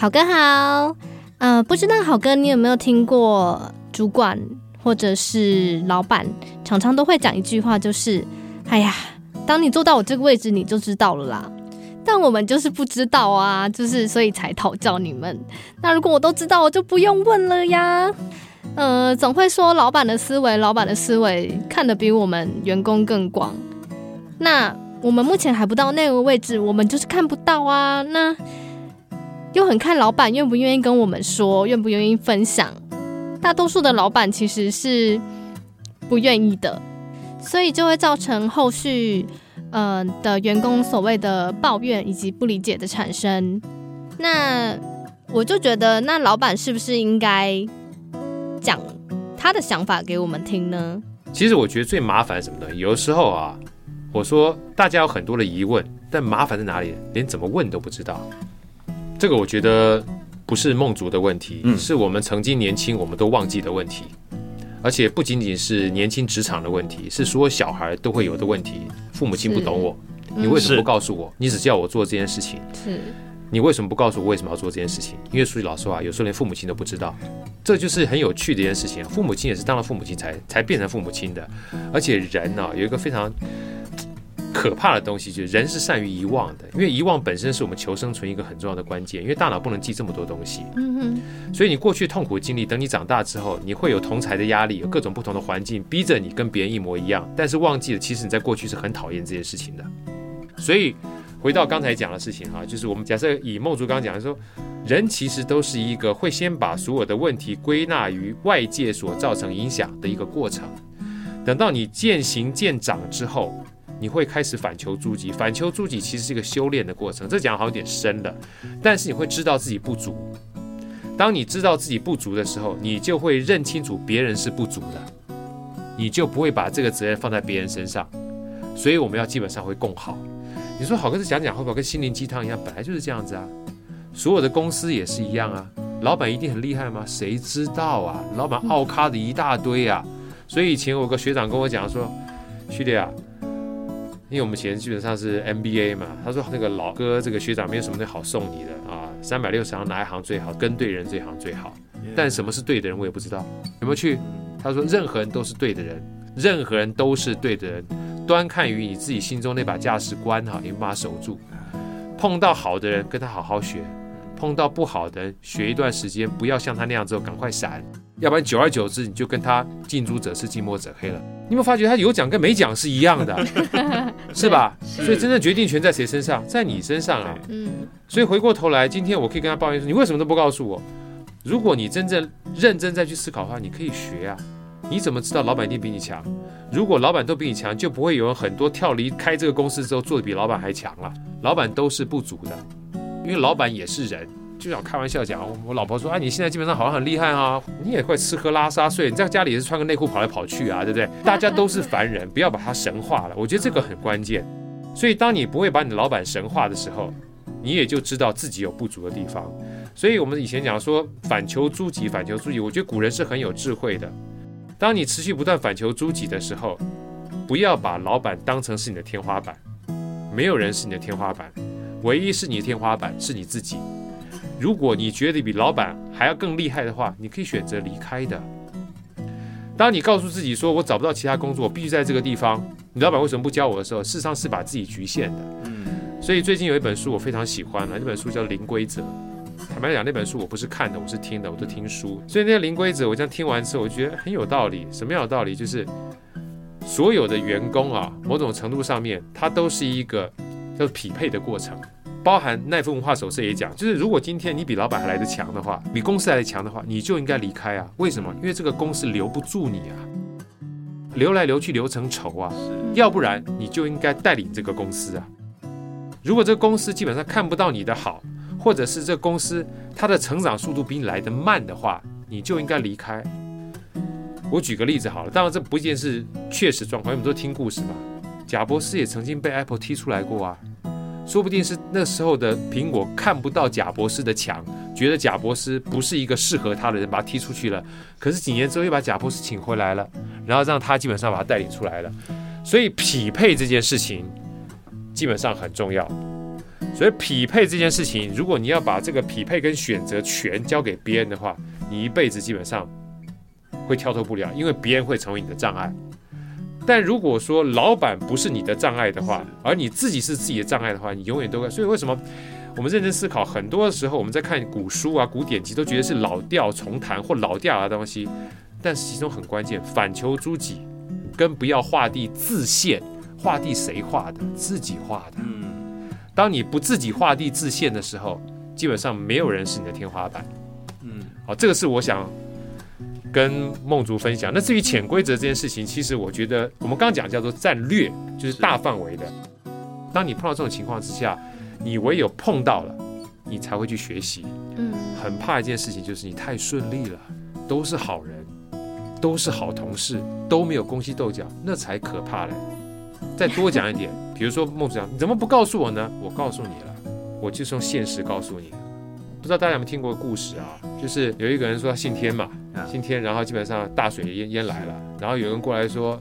好哥好，呃，不知道好哥你有没有听过主管或者是老板常常都会讲一句话，就是，哎呀，当你坐到我这个位置，你就知道了啦。但我们就是不知道啊，就是所以才讨教你们。那如果我都知道，我就不用问了呀。呃，总会说老板的思维，老板的思维看得比我们员工更广。那我们目前还不到那个位置，我们就是看不到啊。那又很看老板愿不愿意跟我们说，愿不愿意分享。大多数的老板其实是不愿意的，所以就会造成后续。嗯、呃，的员工所谓的抱怨以及不理解的产生，那我就觉得，那老板是不是应该讲他的想法给我们听呢？其实我觉得最麻烦什么呢？有时候啊，我说大家有很多的疑问，但麻烦在哪里？连怎么问都不知道。这个我觉得不是梦族的问题，嗯、是我们曾经年轻我们都忘记的问题。而且不仅仅是年轻职场的问题，是所有小孩都会有的问题。父母亲不懂我，你为什么不告诉我？你只叫我做这件事情。是，你为什么不告诉我为什么要做这件事情？因为说句老实话，有时候连父母亲都不知道，这就是很有趣的一件事情。父母亲也是当了父母亲才才变成父母亲的。而且人呢、啊，有一个非常。可怕的东西就是人是善于遗忘的，因为遗忘本身是我们求生存一个很重要的关键，因为大脑不能记这么多东西。嗯哼。所以你过去痛苦经历，等你长大之后，你会有同才的压力，有各种不同的环境逼着你跟别人一模一样，但是忘记了其实你在过去是很讨厌这件事情的。所以回到刚才讲的事情哈，就是我们假设以梦竹刚刚讲的说，人其实都是一个会先把所有的问题归纳于外界所造成影响的一个过程，等到你渐行渐长之后。你会开始反求诸己，反求诸己其实是一个修炼的过程，这讲好像有点深了，但是你会知道自己不足。当你知道自己不足的时候，你就会认清楚别人是不足的，你就不会把这个责任放在别人身上。所以我们要基本上会共好。你说好哥，这讲讲会不会跟心灵鸡汤一样？本来就是这样子啊。所有的公司也是一样啊。老板一定很厉害吗？谁知道啊？老板奥咖的一大堆啊。所以以前有个学长跟我讲说，兄弟啊。因为我们以前基本上是 MBA 嘛，他说那个老哥这个学长没有什么好送你的啊，三百六十行哪一行最好？跟对人这行最好。但什么是对的人，我也不知道。有没有去？他说任何人都是对的人，任何人都是对的人，端看于你自己心中那把价值观哈，你把它守住。碰到好的人，跟他好好学；碰到不好的人，学一段时间，不要像他那样之后赶快闪，要不然久而久之你就跟他近朱者赤，近墨者黑了。你有没有发觉他有讲跟没讲是一样的，是吧？所以真正决定权在谁身上？在你身上啊。嗯。所以回过头来，今天我可以跟他抱怨说：“你为什么都不告诉我？”如果你真正认真再去思考的话，你可以学啊。你怎么知道老板一定比你强？如果老板都比你强，就不会有人很多跳离开这个公司之后做的比老板还强了。老板都是不足的，因为老板也是人。就想开玩笑讲，我老婆说：“啊，你现在基本上好像很厉害啊，你也会吃喝拉撒睡，你在家里也是穿个内裤跑来跑去啊，对不对？大家都是凡人，不要把它神化了。我觉得这个很关键。所以，当你不会把你的老板神化的时候，你也就知道自己有不足的地方。所以我们以前讲说反求诸己，反求诸己，我觉得古人是很有智慧的。当你持续不断反求诸己的时候，不要把老板当成是你的天花板，没有人是你的天花板，唯一是你的天花板是你自己。”如果你觉得比老板还要更厉害的话，你可以选择离开的。当你告诉自己说“我找不到其他工作，我必须在这个地方”，你老板为什么不教我的时候，事实上是把自己局限的。所以最近有一本书我非常喜欢了，那本书叫《零规则》。坦白讲，那本书我不是看的，我是听的，我都听书。所以那个《零规则》，我这样听完之后，我觉得很有道理。什么样的道理？就是所有的员工啊，某种程度上面，它都是一个叫做匹配的过程。包含奈夫文化手册也讲，就是如果今天你比老板还来得强的话，比公司来得强的话，你就应该离开啊。为什么？因为这个公司留不住你啊，留来留去留成仇啊。要不然你就应该带领这个公司啊。如果这个公司基本上看不到你的好，或者是这个公司它的成长速度比你来得慢的话，你就应该离开。我举个例子好了，当然这不一定是确实状况，因为我们都听故事嘛。贾博士也曾经被 Apple 踢出来过啊。说不定是那时候的苹果看不到贾博士的强，觉得贾博士不是一个适合他的人，把他踢出去了。可是几年之后又把贾博士请回来了，然后让他基本上把他带领出来了。所以匹配这件事情基本上很重要。所以匹配这件事情，如果你要把这个匹配跟选择权交给别人的话，你一辈子基本上会跳脱不了，因为别人会成为你的障碍。但如果说老板不是你的障碍的话，而你自己是自己的障碍的话，你永远都会。所以为什么我们认真思考，很多的时候我们在看古书啊、古典籍，都觉得是老调重弹或老调的东西，但是其中很关键，反求诸己，跟不要画地自限。画地谁画的？自己画的。嗯当你不自己画地自限的时候，基本上没有人是你的天花板。嗯，好，这个是我想。跟梦竹分享。那至于潜规则这件事情，其实我觉得我们刚刚讲叫做战略，就是大范围的。当你碰到这种情况之下，你唯有碰到了，你才会去学习。嗯，很怕一件事情就是你太顺利了，都是好人，都是好同事，都没有宫西斗角，那才可怕嘞。再多讲一点，比如说梦竹讲，你怎么不告诉我呢？我告诉你了，我就是用现实告诉你。不知道大家有没有听过故事啊？就是有一个人说他姓天嘛。今天，然后基本上大水淹淹来了，然后有人过来说：“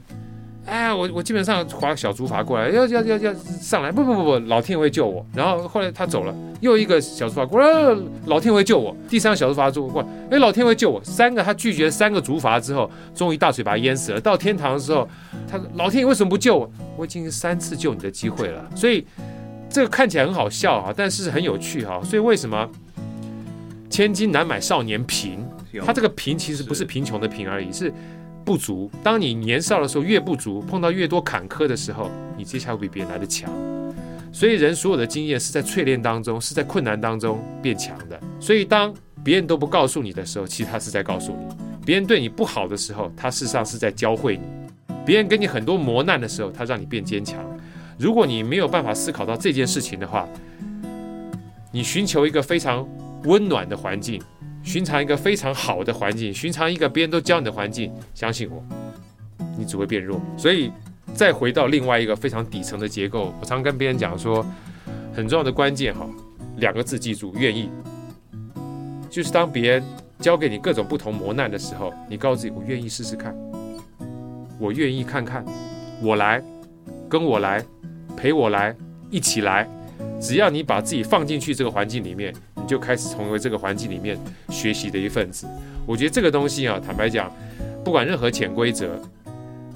哎，我我基本上划小竹筏过来，要要要要上来，不不不不，老天会救我。”然后后来他走了，又一个小竹筏过来，老天会救我。第三个小竹筏就过来，哎，老天会救我。三个他拒绝三个竹筏之后，终于大水把他淹死了。到天堂的时候，他说：“老天爷为什么不救我？我已经三次救你的机会了。”所以这个看起来很好笑啊，但是很有趣哈。所以为什么千金难买少年贫？他这个贫其实不是贫穷的贫而已，是不足。当你年少的时候越不足，碰到越多坎坷的时候，你接下来会比别人来的强。所以人所有的经验是在淬炼当中，是在困难当中变强的。所以当别人都不告诉你的时候，其实他是在告诉你；别人对你不好的时候，他事实上是在教会你；别人给你很多磨难的时候，他让你变坚强。如果你没有办法思考到这件事情的话，你寻求一个非常温暖的环境。寻常一个非常好的环境，寻常一个别人都教你的环境，相信我，你只会变弱。所以，再回到另外一个非常底层的结构，我常跟别人讲说，很重要的关键哈，两个字记住：愿意。就是当别人教给你各种不同磨难的时候，你告诉自己，我愿意试试看，我愿意看看，我来，跟我来，陪我来，一起来。只要你把自己放进去这个环境里面，就开始成为这个环境里面学习的一份子。我觉得这个东西啊，坦白讲，不管任何潜规则，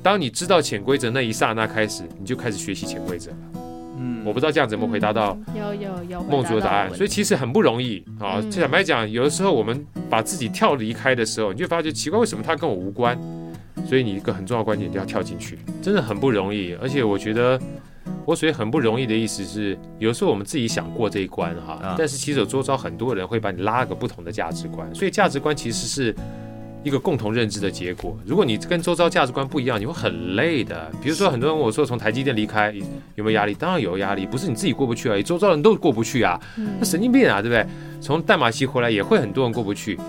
当你知道潜规则那一刹那开始，你就开始学习潜规则了。嗯，我不知道这样怎么回答到有有有梦竹的答案，所以其实很不容易啊。坦白讲，有的时候我们把自己跳离开的时候，你就发觉奇怪，为什么他跟我无关？所以你一个很重要的观点就要跳进去，真的很不容易。而且我觉得。我所以很不容易的意思是，有时候我们自己想过这一关哈，但是其实有周遭很多人会把你拉个不同的价值观，所以价值观其实是一个共同认知的结果。如果你跟周遭价值观不一样，你会很累的。比如说很多人问我说，从台积电离开有没有压力？当然有压力，不是你自己过不去而已，周遭人都过不去啊，那神经病啊，对不对？从淡马锡回来也会很多人过不去，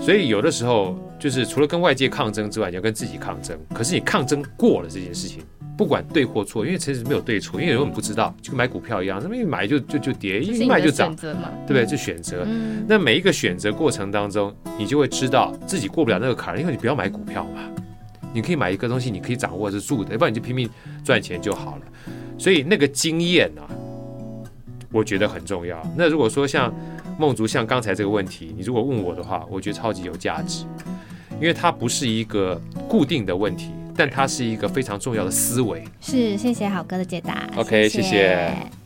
所以有的时候就是除了跟外界抗争之外，你要跟自己抗争。可是你抗争过了这件事情。不管对或错，因为其实没有对错，因为有人不知道，就跟买股票一样，那么一买就就就跌，一卖就涨，对不对？就选择。嗯、那每一个选择过程当中，你就会知道自己过不了那个坎，因为你不要买股票嘛，你可以买一个东西，你可以掌握得住的，要不然你就拼命赚钱就好了。所以那个经验啊，我觉得很重要。那如果说像梦竹，像刚才这个问题，你如果问我的话，我觉得超级有价值，因为它不是一个固定的问题。但它是一个非常重要的思维。是，谢谢好哥的解答。OK，谢谢。谢谢。